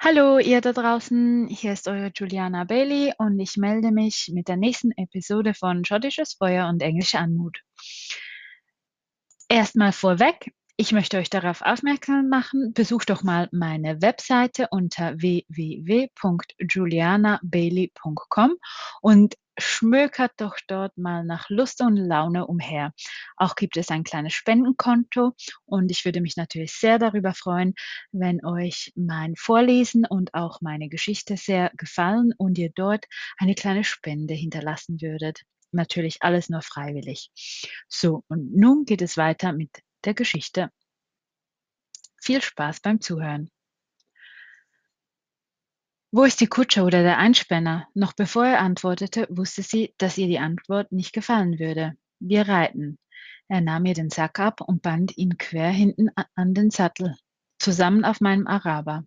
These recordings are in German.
Hallo, ihr da draußen. Hier ist eure Juliana Bailey und ich melde mich mit der nächsten Episode von Schottisches Feuer und englische Anmut. Erstmal vorweg, ich möchte euch darauf aufmerksam machen, besucht doch mal meine Webseite unter www.julianabailey.com und schmökert doch dort mal nach Lust und Laune umher. Auch gibt es ein kleines Spendenkonto und ich würde mich natürlich sehr darüber freuen, wenn euch mein Vorlesen und auch meine Geschichte sehr gefallen und ihr dort eine kleine Spende hinterlassen würdet. Natürlich alles nur freiwillig. So, und nun geht es weiter mit der Geschichte. Viel Spaß beim Zuhören. Wo ist die Kutsche oder der Einspänner? Noch bevor er antwortete, wusste sie, dass ihr die Antwort nicht gefallen würde. Wir reiten. Er nahm ihr den Sack ab und band ihn quer hinten an den Sattel, zusammen auf meinem Araber.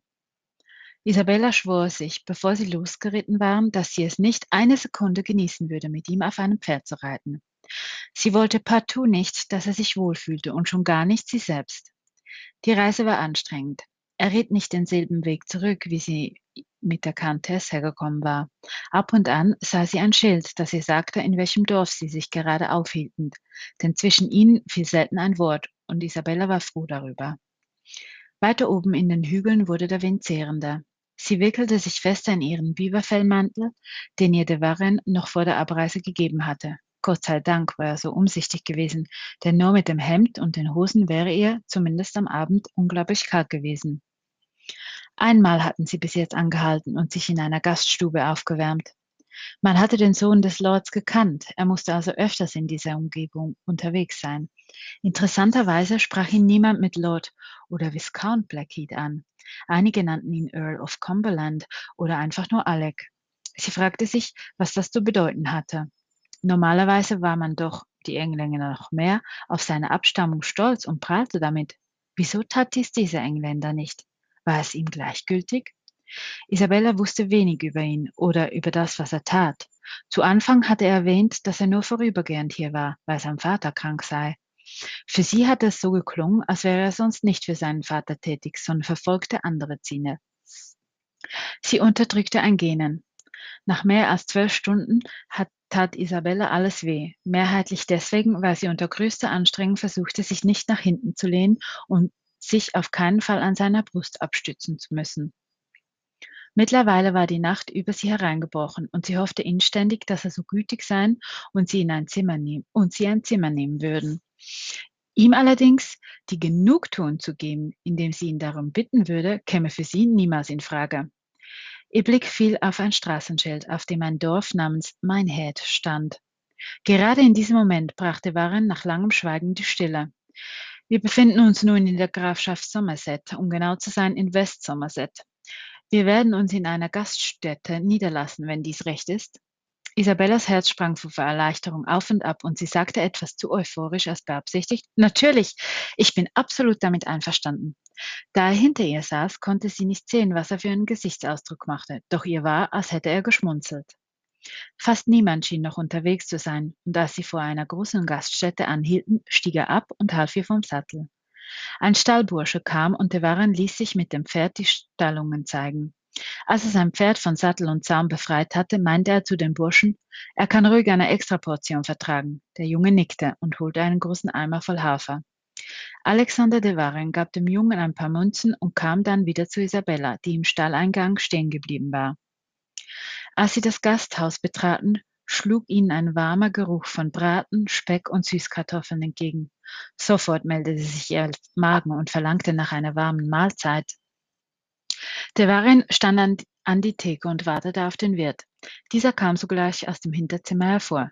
Isabella schwor sich, bevor sie losgeritten waren, dass sie es nicht eine Sekunde genießen würde, mit ihm auf einem Pferd zu reiten. Sie wollte partout nicht, dass er sich wohlfühlte und schon gar nicht sie selbst. Die Reise war anstrengend. Er ritt nicht denselben Weg zurück, wie sie mit der Countess hergekommen war. Ab und an sah sie ein Schild, das ihr sagte, in welchem Dorf sie sich gerade aufhielten, denn zwischen ihnen fiel selten ein Wort, und Isabella war froh darüber. Weiter oben in den Hügeln wurde der Wind zehrender. Sie wickelte sich fester in ihren Biberfellmantel, den ihr de Warren noch vor der Abreise gegeben hatte. Gott sei Dank war er so umsichtig gewesen, denn nur mit dem Hemd und den Hosen wäre ihr, zumindest am Abend, unglaublich kalt gewesen. Einmal hatten sie bis jetzt angehalten und sich in einer Gaststube aufgewärmt. Man hatte den Sohn des Lords gekannt, er musste also öfters in dieser Umgebung unterwegs sein. Interessanterweise sprach ihn niemand mit Lord oder Viscount Blackheath an. Einige nannten ihn Earl of Cumberland oder einfach nur Alec. Sie fragte sich, was das zu bedeuten hatte. Normalerweise war man doch, die Engländer noch mehr, auf seine Abstammung stolz und prahlte damit. Wieso tat dies dieser Engländer nicht? War es ihm gleichgültig? Isabella wusste wenig über ihn oder über das, was er tat. Zu Anfang hatte er erwähnt, dass er nur vorübergehend hier war, weil sein Vater krank sei. Für sie hatte es so geklungen, als wäre er sonst nicht für seinen Vater tätig, sondern verfolgte andere Ziele. Sie unterdrückte ein Gähnen. Nach mehr als zwölf Stunden hat, tat Isabella alles weh, mehrheitlich deswegen, weil sie unter größter Anstrengung versuchte, sich nicht nach hinten zu lehnen und sich auf keinen Fall an seiner Brust abstützen zu müssen. Mittlerweile war die Nacht über sie hereingebrochen und sie hoffte inständig, dass er so gütig sein und sie in ein Zimmer nehmen und sie ein Zimmer nehmen würden. Ihm allerdings die Genugtuung zu geben, indem sie ihn darum bitten würde, käme für sie niemals in Frage. Ihr Blick fiel auf ein Straßenschild, auf dem ein Dorf namens Minehead stand. Gerade in diesem Moment brachte Warren nach langem Schweigen die Stille. Wir befinden uns nun in der Grafschaft Somerset, um genau zu sein in West Somerset. Wir werden uns in einer Gaststätte niederlassen, wenn dies recht ist. Isabellas Herz sprang vor Erleichterung auf und ab und sie sagte etwas zu euphorisch als beabsichtigt. Natürlich, ich bin absolut damit einverstanden. Da er hinter ihr saß, konnte sie nicht sehen, was er für einen Gesichtsausdruck machte, doch ihr war, als hätte er geschmunzelt. Fast niemand schien noch unterwegs zu sein, und als sie vor einer großen Gaststätte anhielten, stieg er ab und half ihr vom Sattel. Ein Stallbursche kam und de Warren ließ sich mit dem Pferd die Stallungen zeigen. Als er sein Pferd von Sattel und Zaum befreit hatte, meinte er zu dem Burschen, er kann ruhig eine Extraportion vertragen. Der Junge nickte und holte einen großen Eimer voll Hafer. Alexander de Warren gab dem Jungen ein paar Münzen und kam dann wieder zu Isabella, die im Stalleingang stehen geblieben war. Als sie das Gasthaus betraten, schlug ihnen ein warmer Geruch von Braten, Speck und Süßkartoffeln entgegen. Sofort meldete sich ihr Magen und verlangte nach einer warmen Mahlzeit. Der Warin stand an, an die Theke und wartete auf den Wirt. Dieser kam sogleich aus dem Hinterzimmer hervor.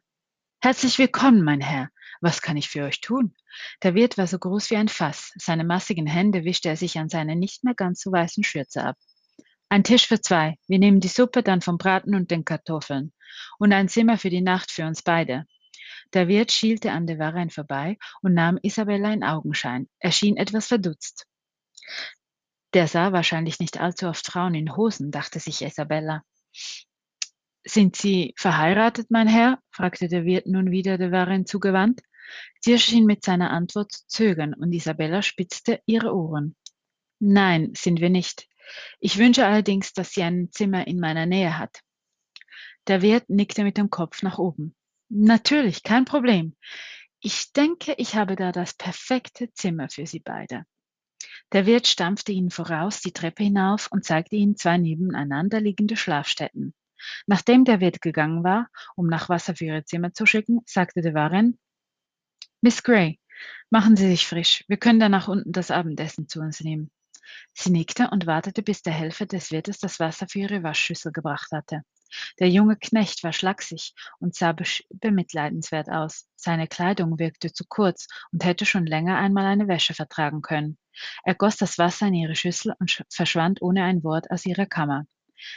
Herzlich willkommen, mein Herr. Was kann ich für euch tun? Der Wirt war so groß wie ein Fass. Seine massigen Hände wischte er sich an seiner nicht mehr ganz so weißen Schürze ab. Ein Tisch für zwei. Wir nehmen die Suppe dann vom Braten und den Kartoffeln. Und ein Zimmer für die Nacht für uns beide. Der Wirt schielte an der Warren vorbei und nahm Isabella in Augenschein. Er schien etwas verdutzt. Der sah wahrscheinlich nicht allzu oft Frauen in Hosen, dachte sich Isabella. Sind Sie verheiratet, mein Herr? fragte der Wirt nun wieder der Warren zugewandt. Sie schien mit seiner Antwort zu zögern und Isabella spitzte ihre Ohren. Nein, sind wir nicht. Ich wünsche allerdings, dass sie ein Zimmer in meiner Nähe hat. Der Wirt nickte mit dem Kopf nach oben. Natürlich, kein Problem. Ich denke, ich habe da das perfekte Zimmer für Sie beide. Der Wirt stampfte ihnen voraus die Treppe hinauf und zeigte ihnen zwei nebeneinander liegende Schlafstätten. Nachdem der Wirt gegangen war, um nach Wasser für ihre Zimmer zu schicken, sagte der Warren, Miss Gray, machen Sie sich frisch. Wir können danach unten das Abendessen zu uns nehmen. Sie nickte und wartete, bis der Helfer des Wirtes das Wasser für ihre Waschschüssel gebracht hatte. Der junge Knecht war schlaksig und sah bemitleidenswert aus. Seine Kleidung wirkte zu kurz und hätte schon länger einmal eine Wäsche vertragen können. Er goss das Wasser in ihre Schüssel und verschwand ohne ein Wort aus ihrer Kammer.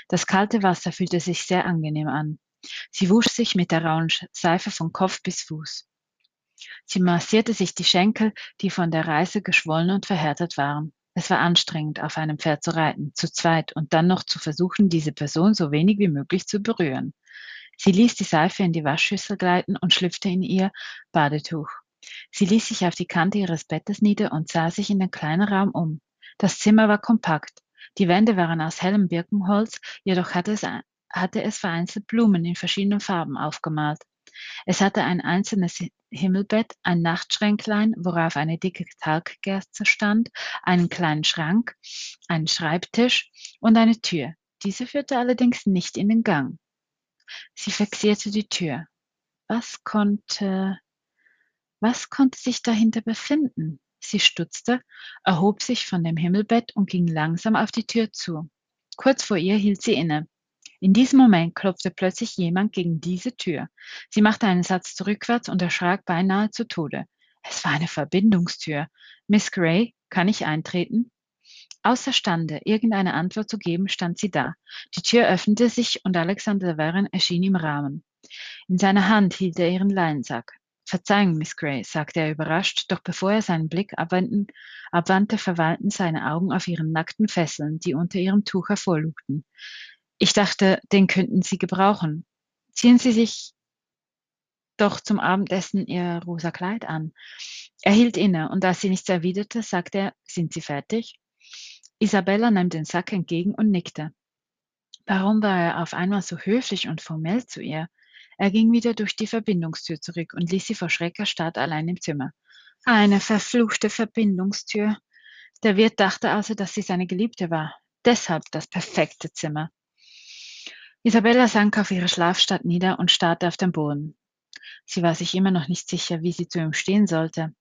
Das kalte Wasser fühlte sich sehr angenehm an. Sie wusch sich mit der rauen Seife von Kopf bis Fuß. Sie massierte sich die Schenkel, die von der Reise geschwollen und verhärtet waren. Es war anstrengend, auf einem Pferd zu reiten, zu zweit und dann noch zu versuchen, diese Person so wenig wie möglich zu berühren. Sie ließ die Seife in die Waschschüssel gleiten und schlüpfte in ihr Badetuch. Sie ließ sich auf die Kante ihres Bettes nieder und sah sich in den kleinen Raum um. Das Zimmer war kompakt. Die Wände waren aus hellem Birkenholz, jedoch hatte es, hatte es vereinzelt Blumen in verschiedenen Farben aufgemalt. Es hatte ein einzelnes Himmelbett, ein Nachtschränklein, worauf eine dicke Talgkerze stand, einen kleinen Schrank, einen Schreibtisch und eine Tür. Diese führte allerdings nicht in den Gang. Sie fixierte die Tür. Was konnte, was konnte sich dahinter befinden? Sie stutzte, erhob sich von dem Himmelbett und ging langsam auf die Tür zu. Kurz vor ihr hielt sie inne. In diesem Moment klopfte plötzlich jemand gegen diese Tür. Sie machte einen Satz zurückwärts und erschrak beinahe zu Tode. Es war eine Verbindungstür. Miss Gray, kann ich eintreten? Außerstande, irgendeine Antwort zu geben, stand sie da. Die Tür öffnete sich und Alexander Warren erschien im Rahmen. In seiner Hand hielt er ihren Leinsack. Verzeihung, Miss Gray, sagte er überrascht, doch bevor er seinen Blick abwenden, abwandte, verweilten seine Augen auf ihren nackten Fesseln, die unter ihrem Tuch hervorlugten. Ich dachte, den könnten Sie gebrauchen. Ziehen Sie sich doch zum Abendessen Ihr rosa Kleid an. Er hielt inne, und als sie nichts erwiderte, sagte er, sind Sie fertig? Isabella nahm den Sack entgegen und nickte. Warum war er auf einmal so höflich und formell zu ihr? Er ging wieder durch die Verbindungstür zurück und ließ sie vor Schreck erstarrt allein im Zimmer. Eine verfluchte Verbindungstür. Der Wirt dachte also, dass sie seine Geliebte war. Deshalb das perfekte Zimmer. Isabella sank auf ihre Schlafstatt nieder und starrte auf den Boden. Sie war sich immer noch nicht sicher, wie sie zu ihm stehen sollte.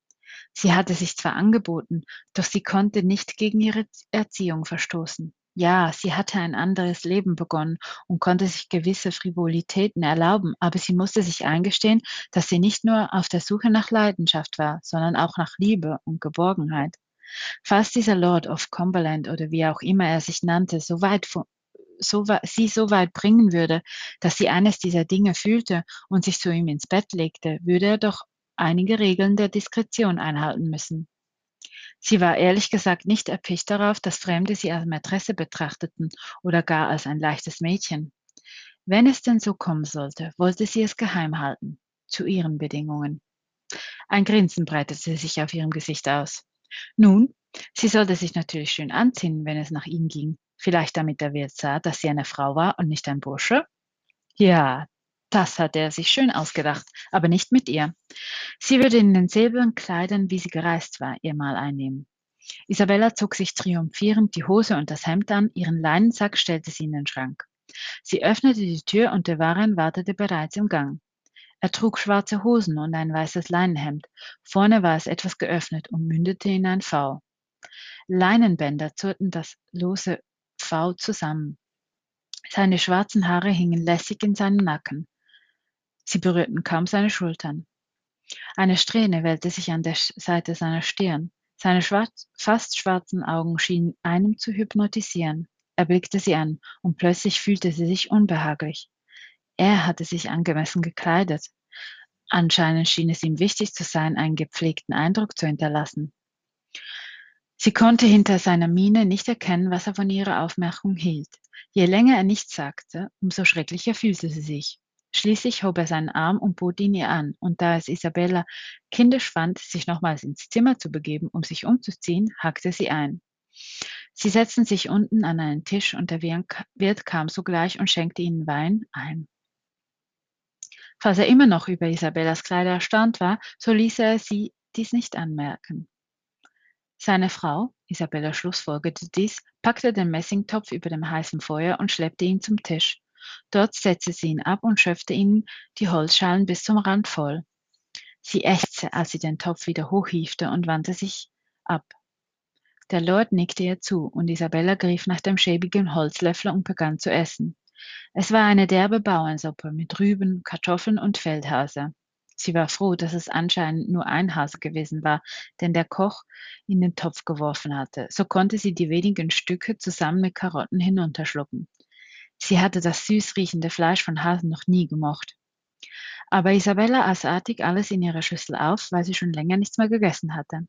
Sie hatte sich zwar angeboten, doch sie konnte nicht gegen ihre Erziehung verstoßen. Ja, sie hatte ein anderes Leben begonnen und konnte sich gewisse Frivolitäten erlauben, aber sie musste sich eingestehen, dass sie nicht nur auf der Suche nach Leidenschaft war, sondern auch nach Liebe und Geborgenheit. Falls dieser Lord of Cumberland oder wie auch immer er sich nannte, so weit so, sie so weit bringen würde, dass sie eines dieser Dinge fühlte und sich zu ihm ins Bett legte, würde er doch einige Regeln der Diskretion einhalten müssen. Sie war ehrlich gesagt nicht erpicht darauf, dass Fremde sie als Mätresse betrachteten oder gar als ein leichtes Mädchen. Wenn es denn so kommen sollte, wollte sie es geheim halten, zu ihren Bedingungen. Ein Grinsen breitete sich auf ihrem Gesicht aus. Nun, sie sollte sich natürlich schön anziehen, wenn es nach ihm ging, Vielleicht damit der Wirt sah, dass sie eine Frau war und nicht ein Bursche? Ja, das hatte er sich schön ausgedacht, aber nicht mit ihr. Sie würde in denselben Kleidern, wie sie gereist war, ihr Mal einnehmen. Isabella zog sich triumphierend die Hose und das Hemd an, ihren Leinensack stellte sie in den Schrank. Sie öffnete die Tür und der Waren wartete bereits im Gang. Er trug schwarze Hosen und ein weißes Leinenhemd. Vorne war es etwas geöffnet und mündete in ein V. Leinenbänder zurten das lose V zusammen. Seine schwarzen Haare hingen lässig in seinem Nacken. Sie berührten kaum seine Schultern. Eine Strähne wellte sich an der Seite seiner Stirn. Seine schwarz, fast schwarzen Augen schienen einem zu hypnotisieren. Er blickte sie an, und plötzlich fühlte sie sich unbehaglich. Er hatte sich angemessen gekleidet. Anscheinend schien es ihm wichtig zu sein, einen gepflegten Eindruck zu hinterlassen. Sie konnte hinter seiner Miene nicht erkennen, was er von ihrer Aufmerkung hielt. Je länger er nichts sagte, umso schrecklicher fühlte sie sich. Schließlich hob er seinen Arm und bot ihn ihr an, und da es Isabella kindisch fand, sich nochmals ins Zimmer zu begeben, um sich umzuziehen, hackte sie ein. Sie setzten sich unten an einen Tisch und der Wirt kam sogleich und schenkte ihnen Wein ein. Falls er immer noch über Isabellas Kleider erstaunt war, so ließ er sie dies nicht anmerken. Seine Frau, Isabella schlussfolgerte dies, packte den Messingtopf über dem heißen Feuer und schleppte ihn zum Tisch. Dort setzte sie ihn ab und schöpfte ihnen die Holzschalen bis zum Rand voll. Sie ächzte, als sie den Topf wieder hochhiefte und wandte sich ab. Der Lord nickte ihr zu, und Isabella griff nach dem schäbigen Holzlöffel und begann zu essen. Es war eine derbe Bauernsuppe mit Rüben, Kartoffeln und Feldhase. Sie war froh, dass es anscheinend nur ein Hase gewesen war, den der Koch in den Topf geworfen hatte. So konnte sie die wenigen Stücke zusammen mit Karotten hinunterschlucken. Sie hatte das süß riechende Fleisch von Hasen noch nie gemocht. Aber Isabella aß artig alles in ihrer Schüssel auf, weil sie schon länger nichts mehr gegessen hatte.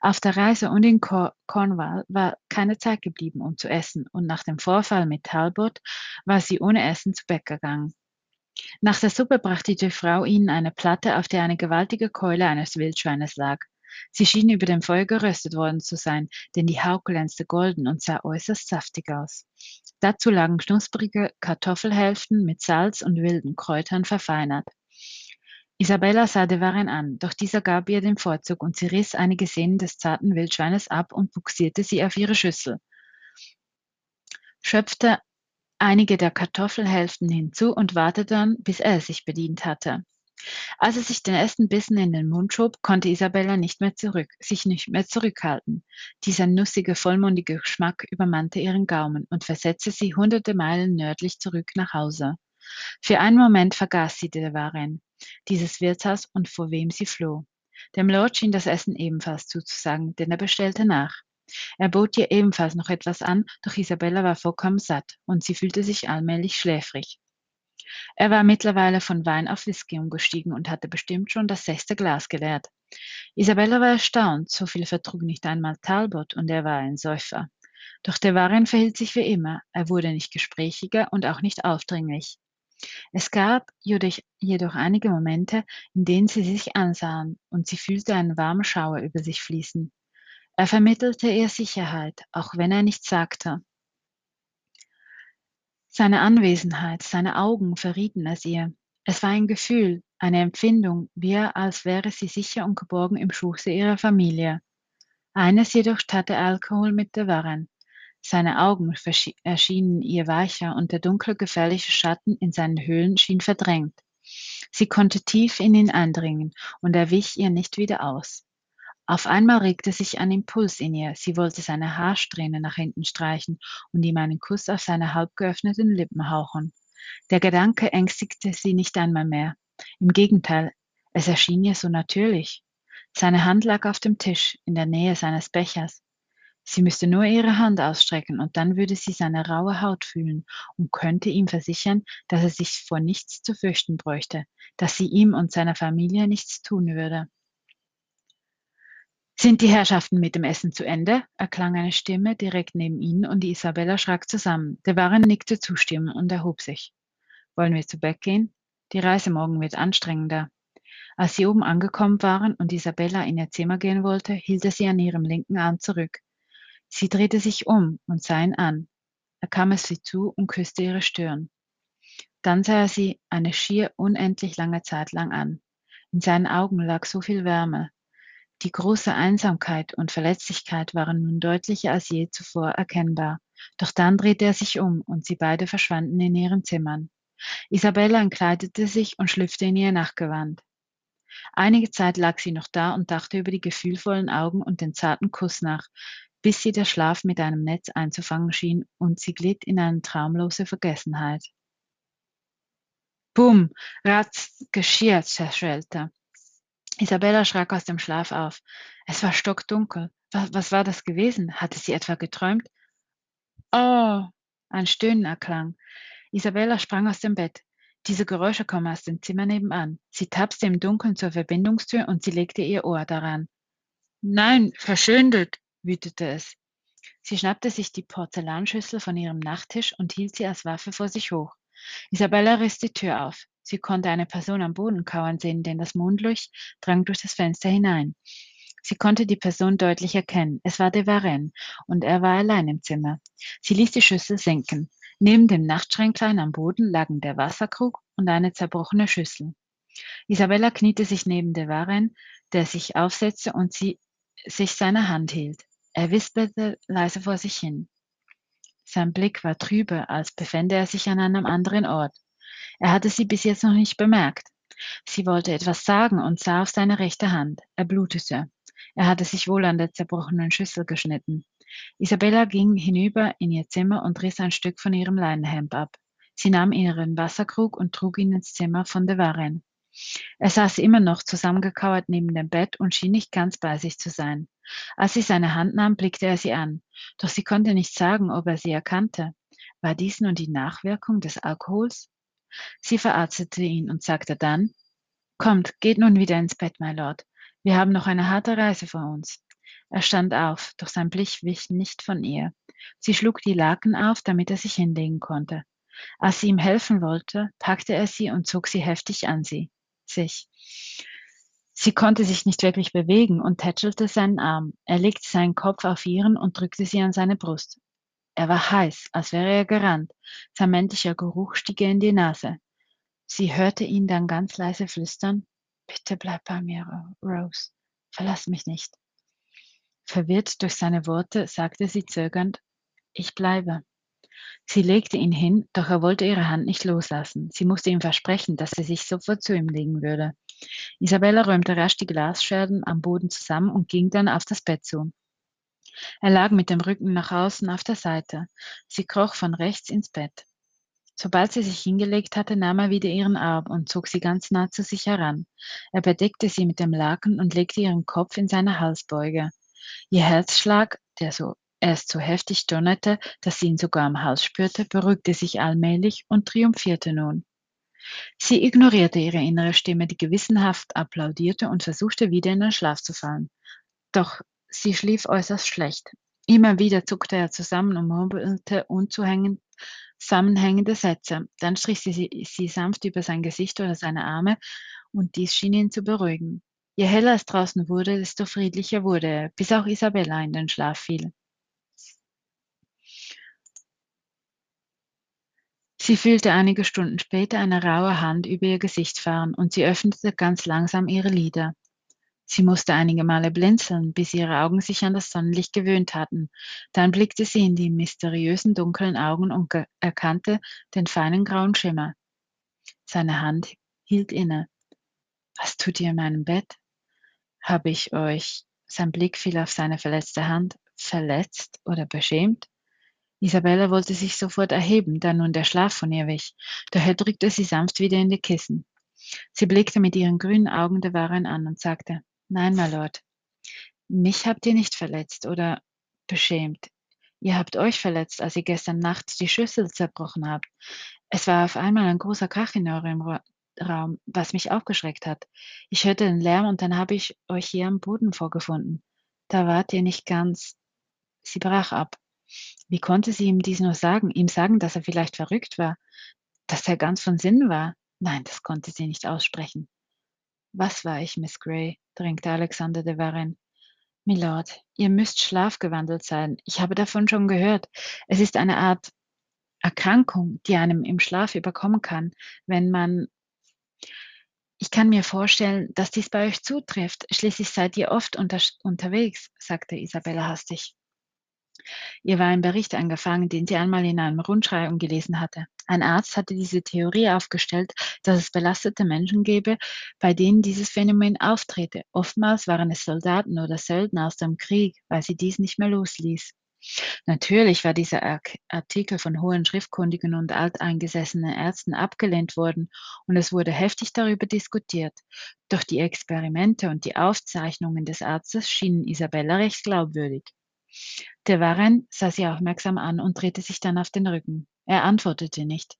Auf der Reise und in Cornwall war keine Zeit geblieben, um zu essen, und nach dem Vorfall mit Talbot war sie ohne Essen zu Bett gegangen. Nach der Suppe brachte die Frau ihnen eine Platte, auf der eine gewaltige Keule eines Wildschweines lag. Sie schien über dem Feuer geröstet worden zu sein, denn die Haut glänzte golden und sah äußerst saftig aus. Dazu lagen knusprige Kartoffelhälften mit Salz und wilden Kräutern verfeinert. Isabella sah de Varenne an, doch dieser gab ihr den Vorzug und sie riss einige Sehnen des zarten Wildschweines ab und buxierte sie auf ihre Schüssel, schöpfte einige der Kartoffelhälften hinzu und wartete dann, bis er sich bedient hatte. Als er sich den ersten Bissen in den Mund schob, konnte Isabella nicht mehr zurück, sich nicht mehr zurückhalten. Dieser nussige, vollmundige Geschmack übermannte ihren Gaumen und versetzte sie hunderte Meilen nördlich zurück nach Hause. Für einen Moment vergaß sie de Varenne dieses Wirtshaus und vor wem sie floh. Dem Lord schien das Essen ebenfalls zuzusagen, denn er bestellte nach. Er bot ihr ebenfalls noch etwas an, doch Isabella war vollkommen satt und sie fühlte sich allmählich schläfrig. Er war mittlerweile von Wein auf Whisky umgestiegen und hatte bestimmt schon das sechste Glas geleert. Isabella war erstaunt, so viel vertrug nicht einmal Talbot und er war ein Säufer. Doch der Waren verhielt sich wie immer, er wurde nicht gesprächiger und auch nicht aufdringlich. Es gab jedoch einige Momente, in denen sie sich ansahen, und sie fühlte einen warmen Schauer über sich fließen. Er vermittelte ihr Sicherheit, auch wenn er nichts sagte. Seine Anwesenheit, seine Augen verrieten es ihr. Es war ein Gefühl, eine Empfindung, wie als wäre sie sicher und geborgen im Schoße ihrer Familie. Eines jedoch tat der Alkohol mit der Warren. Seine Augen erschienen ihr weicher und der dunkle, gefährliche Schatten in seinen Höhlen schien verdrängt. Sie konnte tief in ihn eindringen, und er wich ihr nicht wieder aus. Auf einmal regte sich ein Impuls in ihr. Sie wollte seine Haarsträhne nach hinten streichen und ihm einen Kuss auf seine halb geöffneten Lippen hauchen. Der Gedanke ängstigte sie nicht einmal mehr. Im Gegenteil, es erschien ihr so natürlich. Seine Hand lag auf dem Tisch, in der Nähe seines Bechers. Sie müsste nur ihre Hand ausstrecken, und dann würde sie seine raue Haut fühlen und könnte ihm versichern, dass er sich vor nichts zu fürchten bräuchte, dass sie ihm und seiner Familie nichts tun würde. Sind die Herrschaften mit dem Essen zu Ende? erklang eine Stimme direkt neben ihnen und die Isabella schrak zusammen. Der Waren nickte zustimmend und erhob sich. Wollen wir zu Bett gehen? Die Reise morgen wird anstrengender. Als sie oben angekommen waren und Isabella in ihr Zimmer gehen wollte, hielt er sie an ihrem linken Arm zurück. Sie drehte sich um und sah ihn an. Er kam auf sie zu und küsste ihre Stirn. Dann sah er sie eine schier unendlich lange Zeit lang an. In seinen Augen lag so viel Wärme. Die große Einsamkeit und Verletzlichkeit waren nun deutlicher als je zuvor erkennbar. Doch dann drehte er sich um und sie beide verschwanden in ihren Zimmern. Isabella entkleidete sich und schlüpfte in ihr Nachtgewand. Einige Zeit lag sie noch da und dachte über die gefühlvollen Augen und den zarten Kuss nach, bis sie der Schlaf mit einem Netz einzufangen schien und sie glitt in eine traumlose Vergessenheit. Bum, Ratz, Geschirr zerschellte. Isabella schrak aus dem Schlaf auf. Es war stockdunkel. Was, was war das gewesen? Hatte sie etwa geträumt? Oh, ein Stöhnen erklang. Isabella sprang aus dem Bett. Diese Geräusche kommen aus dem Zimmer nebenan. Sie tapste im Dunkeln zur Verbindungstür und sie legte ihr Ohr daran. Nein, verschöndet, wütete es. Sie schnappte sich die Porzellanschüssel von ihrem Nachttisch und hielt sie als Waffe vor sich hoch. Isabella riss die Tür auf. Sie konnte eine Person am Boden kauern sehen, denn das Mondlicht drang durch das Fenster hinein. Sie konnte die Person deutlich erkennen. Es war de Varenne, und er war allein im Zimmer. Sie ließ die Schüssel sinken. Neben dem Nachtschränklein am Boden lagen der Wasserkrug und eine zerbrochene Schüssel. Isabella kniete sich neben de Varenne, der sich aufsetzte und sie sich seine Hand hielt. Er wisperte leise vor sich hin. Sein Blick war trübe, als befände er sich an einem anderen Ort. Er hatte sie bis jetzt noch nicht bemerkt. Sie wollte etwas sagen und sah auf seine rechte Hand. Er blutete. Er hatte sich wohl an der zerbrochenen Schüssel geschnitten. Isabella ging hinüber in ihr Zimmer und riss ein Stück von ihrem Leinenhemd ab. Sie nahm ihren Wasserkrug und trug ihn ins Zimmer von de Varenne. Er saß immer noch zusammengekauert neben dem Bett und schien nicht ganz bei sich zu sein. Als sie seine Hand nahm, blickte er sie an. Doch sie konnte nicht sagen, ob er sie erkannte. War dies nun die Nachwirkung des Alkohols? Sie verarztete ihn und sagte dann, Kommt, geht nun wieder ins Bett, my Lord. Wir haben noch eine harte Reise vor uns. Er stand auf, doch sein Blick wich nicht von ihr. Sie schlug die Laken auf, damit er sich hinlegen konnte. Als sie ihm helfen wollte, packte er sie und zog sie heftig an sie sich. Sie konnte sich nicht wirklich bewegen und tätschelte seinen Arm. Er legte seinen Kopf auf ihren und drückte sie an seine Brust. Er war heiß, als wäre er gerannt. Sein männlicher Geruch stieg ihr in die Nase. Sie hörte ihn dann ganz leise flüstern, Bitte bleib bei mir, Rose. Verlass mich nicht. Verwirrt durch seine Worte sagte sie zögernd, Ich bleibe. Sie legte ihn hin, doch er wollte ihre Hand nicht loslassen. Sie musste ihm versprechen, dass sie sich sofort zu ihm legen würde. Isabella räumte rasch die Glasscherben am Boden zusammen und ging dann auf das Bett zu. Er lag mit dem Rücken nach außen auf der Seite. Sie kroch von rechts ins Bett. Sobald sie sich hingelegt hatte, nahm er wieder ihren Arm und zog sie ganz nah zu sich heran. Er bedeckte sie mit dem Laken und legte ihren Kopf in seine Halsbeuge. Ihr Herzschlag, der so erst so heftig donnerte, dass sie ihn sogar am Hals spürte, beruhigte sich allmählich und triumphierte nun. Sie ignorierte ihre innere Stimme, die gewissenhaft applaudierte und versuchte wieder in den Schlaf zu fallen. Doch sie schlief äußerst schlecht. Immer wieder zuckte er zusammen und murmelte zusammenhängende Sätze. Dann strich sie, sie sanft über sein Gesicht oder seine Arme und dies schien ihn zu beruhigen. Je heller es draußen wurde, desto friedlicher wurde er, bis auch Isabella in den Schlaf fiel. Sie fühlte einige Stunden später eine raue Hand über ihr Gesicht fahren und sie öffnete ganz langsam ihre Lider. Sie musste einige Male blinzeln, bis ihre Augen sich an das Sonnenlicht gewöhnt hatten. Dann blickte sie in die mysteriösen dunklen Augen und erkannte den feinen grauen Schimmer. Seine Hand hielt inne. Was tut ihr in meinem Bett? Habe ich euch? Sein Blick fiel auf seine verletzte Hand. Verletzt oder beschämt? Isabella wollte sich sofort erheben, da nun der Schlaf von ihr wich, doch er drückte sie sanft wieder in die Kissen. Sie blickte mit ihren grünen Augen der Waren an und sagte, Nein, my Lord, mich habt ihr nicht verletzt oder beschämt. Ihr habt euch verletzt, als ihr gestern Nacht die Schüssel zerbrochen habt. Es war auf einmal ein großer Krach in eurem Raum, was mich aufgeschreckt hat. Ich hörte den Lärm und dann habe ich euch hier am Boden vorgefunden. Da wart ihr nicht ganz. Sie brach ab. Wie konnte sie ihm dies nur sagen? Ihm sagen, dass er vielleicht verrückt war? Dass er ganz von Sinn war? Nein, das konnte sie nicht aussprechen. Was war ich, Miss Gray? drängte Alexander de Varenne. Milord, ihr müsst schlafgewandelt sein. Ich habe davon schon gehört. Es ist eine Art Erkrankung, die einem im Schlaf überkommen kann, wenn man ich kann mir vorstellen, dass dies bei euch zutrifft. Schließlich seid ihr oft unter, unterwegs, sagte Isabella hastig. Ihr war ein Bericht angefangen, den sie einmal in einem Rundschreiben gelesen hatte. Ein Arzt hatte diese Theorie aufgestellt, dass es belastete Menschen gäbe, bei denen dieses Phänomen auftrete. Oftmals waren es Soldaten oder Söldner aus dem Krieg, weil sie dies nicht mehr losließ. Natürlich war dieser Artikel von hohen Schriftkundigen und alteingesessenen Ärzten abgelehnt worden und es wurde heftig darüber diskutiert. Doch die Experimente und die Aufzeichnungen des Arztes schienen Isabella recht glaubwürdig. Der Warren sah sie aufmerksam an und drehte sich dann auf den Rücken. Er antwortete nicht.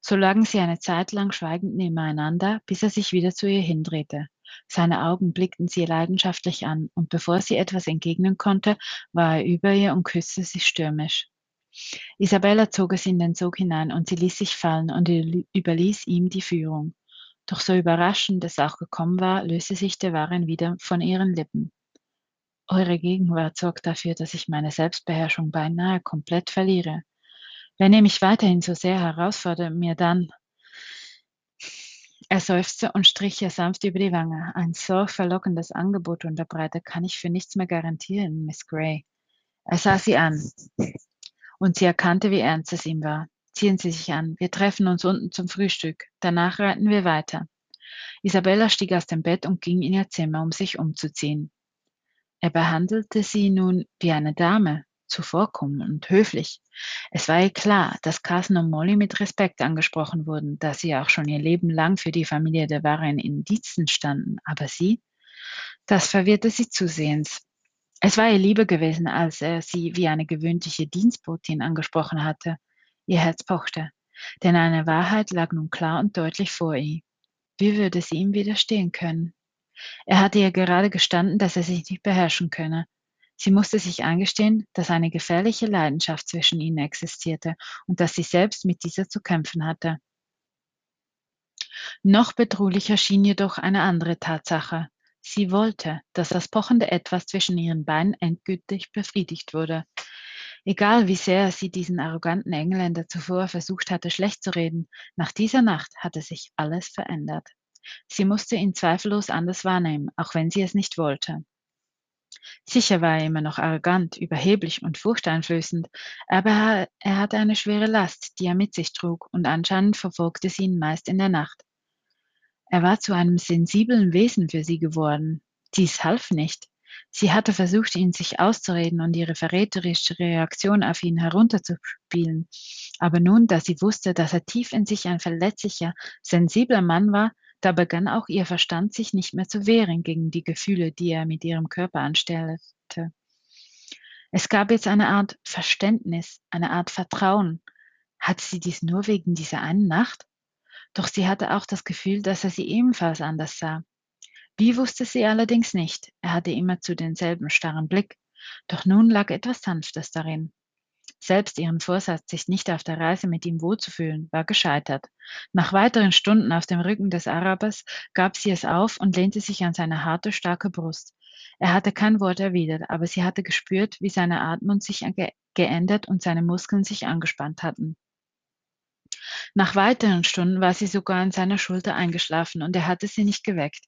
So lagen sie eine Zeit lang schweigend nebeneinander, bis er sich wieder zu ihr hindrehte. Seine Augen blickten sie leidenschaftlich an, und bevor sie etwas entgegnen konnte, war er über ihr und küsste sie stürmisch. Isabella zog es in den Sog hinein und sie ließ sich fallen und überließ ihm die Führung. Doch so überraschend es auch gekommen war, löste sich der Waren wieder von ihren Lippen. Eure Gegenwart sorgt dafür, dass ich meine Selbstbeherrschung beinahe komplett verliere. Wenn ihr mich weiterhin so sehr herausfordert, mir dann er seufzte und strich ihr sanft über die Wange. Ein so verlockendes Angebot unterbreitet kann ich für nichts mehr garantieren, Miss Gray. Er sah sie an, und sie erkannte, wie ernst es ihm war. Ziehen Sie sich an. Wir treffen uns unten zum Frühstück. Danach reiten wir weiter. Isabella stieg aus dem Bett und ging in ihr Zimmer, um sich umzuziehen. Er behandelte sie nun wie eine Dame, zuvorkommen und höflich. Es war ihr klar, dass Carson und Molly mit Respekt angesprochen wurden, da sie auch schon ihr Leben lang für die Familie der Warren in Diensten standen. Aber sie? Das verwirrte sie zusehends. Es war ihr lieber gewesen, als er sie wie eine gewöhnliche Dienstbotin angesprochen hatte. Ihr Herz pochte, denn eine Wahrheit lag nun klar und deutlich vor ihr. Wie würde sie ihm widerstehen können? Er hatte ihr gerade gestanden, dass er sich nicht beherrschen könne, Sie musste sich eingestehen, dass eine gefährliche Leidenschaft zwischen ihnen existierte und dass sie selbst mit dieser zu kämpfen hatte. Noch bedrohlicher schien jedoch eine andere Tatsache. Sie wollte, dass das pochende Etwas zwischen ihren Beinen endgültig befriedigt wurde. Egal wie sehr sie diesen arroganten Engländer zuvor versucht hatte schlecht zu reden, nach dieser Nacht hatte sich alles verändert. Sie musste ihn zweifellos anders wahrnehmen, auch wenn sie es nicht wollte. Sicher war er immer noch arrogant, überheblich und furchteinflößend, aber er hatte eine schwere Last, die er mit sich trug, und anscheinend verfolgte sie ihn meist in der Nacht. Er war zu einem sensiblen Wesen für sie geworden. Dies half nicht. Sie hatte versucht, ihn sich auszureden und ihre verräterische Reaktion auf ihn herunterzuspielen. Aber nun, da sie wusste, dass er tief in sich ein verletzlicher, sensibler Mann war, da begann auch ihr Verstand sich nicht mehr zu wehren gegen die Gefühle, die er mit ihrem Körper anstellte. Es gab jetzt eine Art Verständnis, eine Art Vertrauen. Hatte sie dies nur wegen dieser einen Nacht? Doch sie hatte auch das Gefühl, dass er sie ebenfalls anders sah. Wie wusste sie allerdings nicht. Er hatte immer zu denselben starren Blick. Doch nun lag etwas Sanftes darin. Selbst ihren Vorsatz, sich nicht auf der Reise mit ihm wohlzufühlen, war gescheitert. Nach weiteren Stunden auf dem Rücken des Arabers gab sie es auf und lehnte sich an seine harte, starke Brust. Er hatte kein Wort erwidert, aber sie hatte gespürt, wie seine Atmung sich ge geändert und seine Muskeln sich angespannt hatten. Nach weiteren Stunden war sie sogar an seiner Schulter eingeschlafen und er hatte sie nicht geweckt.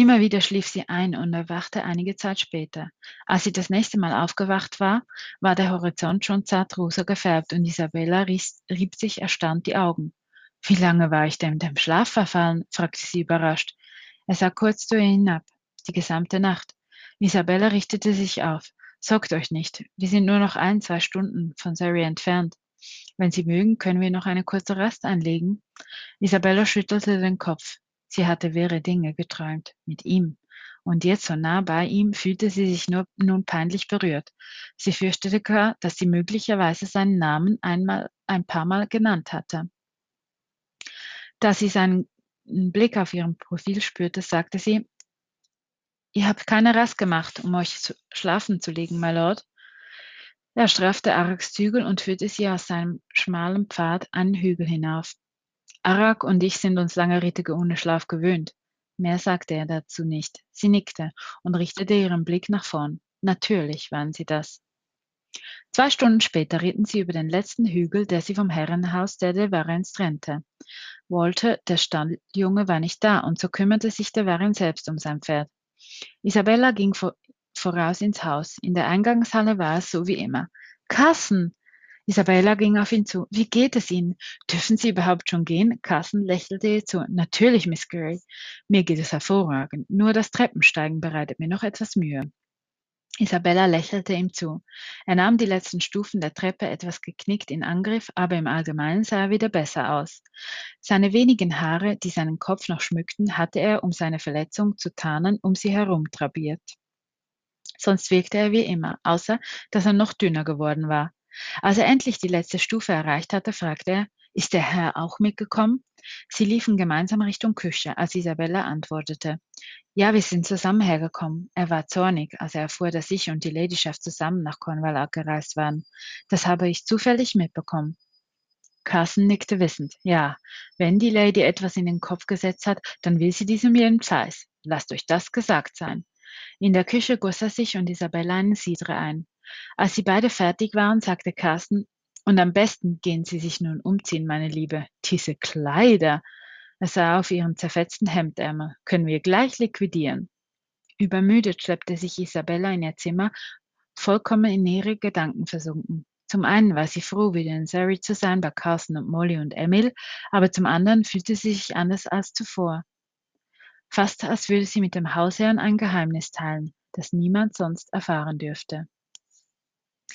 Immer wieder schlief sie ein und erwachte einige Zeit später. Als sie das nächste Mal aufgewacht war, war der Horizont schon zart rosa gefärbt und Isabella rieb sich erstaunt die Augen. Wie lange war ich denn dem Schlaf verfallen? fragte sie überrascht. Er sah kurz zu ihr hinab. Die gesamte Nacht. Isabella richtete sich auf. Sorgt euch nicht. Wir sind nur noch ein, zwei Stunden von Surrey entfernt. Wenn Sie mögen, können wir noch eine kurze Rast einlegen. Isabella schüttelte den Kopf. Sie hatte wirre Dinge geträumt mit ihm, und jetzt so nah bei ihm fühlte sie sich nur, nun peinlich berührt. Sie fürchtete gar, dass sie möglicherweise seinen Namen einmal, ein paar Mal genannt hatte. Da sie seinen Blick auf ihrem Profil spürte, sagte sie, Ihr habt keine Rast gemacht, um euch zu schlafen zu legen, my Lord. Er straffte Araks Zügel und führte sie aus seinem schmalen Pfad einen Hügel hinauf. Arak und ich sind uns lange Ritte ohne Schlaf gewöhnt. Mehr sagte er dazu nicht. Sie nickte und richtete ihren Blick nach vorn. Natürlich waren sie das. Zwei Stunden später ritten sie über den letzten Hügel, der sie vom Herrenhaus der de Varens trennte. Walter, der Stalljunge, war nicht da, und so kümmerte sich der Varren selbst um sein Pferd. Isabella ging vor, voraus ins Haus. In der Eingangshalle war es so wie immer. Kassen! Isabella ging auf ihn zu. Wie geht es Ihnen? Dürfen Sie überhaupt schon gehen? Carson lächelte ihr zu. Natürlich, Miss Gray. Mir geht es hervorragend. Nur das Treppensteigen bereitet mir noch etwas Mühe. Isabella lächelte ihm zu. Er nahm die letzten Stufen der Treppe etwas geknickt in Angriff, aber im Allgemeinen sah er wieder besser aus. Seine wenigen Haare, die seinen Kopf noch schmückten, hatte er, um seine Verletzung zu tarnen, um sie herum trabiert. Sonst wirkte er wie immer, außer dass er noch dünner geworden war. Als er endlich die letzte Stufe erreicht hatte, fragte er, ist der Herr auch mitgekommen? Sie liefen gemeinsam Richtung Küche, als Isabella antwortete. Ja, wir sind zusammen hergekommen. Er war zornig, als er erfuhr, dass ich und die Ladyschaft zusammen nach Cornwall gereist waren. Das habe ich zufällig mitbekommen. Carson nickte wissend. Ja, wenn die Lady etwas in den Kopf gesetzt hat, dann will sie diesem jeden Preis. Lasst euch das gesagt sein. In der Küche goss er sich und Isabella einen Cidre ein. Als sie beide fertig waren, sagte Carsten, und am besten gehen Sie sich nun umziehen, meine Liebe. Diese Kleider. Er sah auf ihren zerfetzten Hemdärmel. Können wir gleich liquidieren. Übermüdet schleppte sich Isabella in ihr Zimmer, vollkommen in ihre Gedanken versunken. Zum einen war sie froh, wieder in Surrey zu sein bei Carson und Molly und Emil, aber zum anderen fühlte sie sich anders als zuvor. Fast als würde sie mit dem Hausherrn ein Geheimnis teilen, das niemand sonst erfahren dürfte.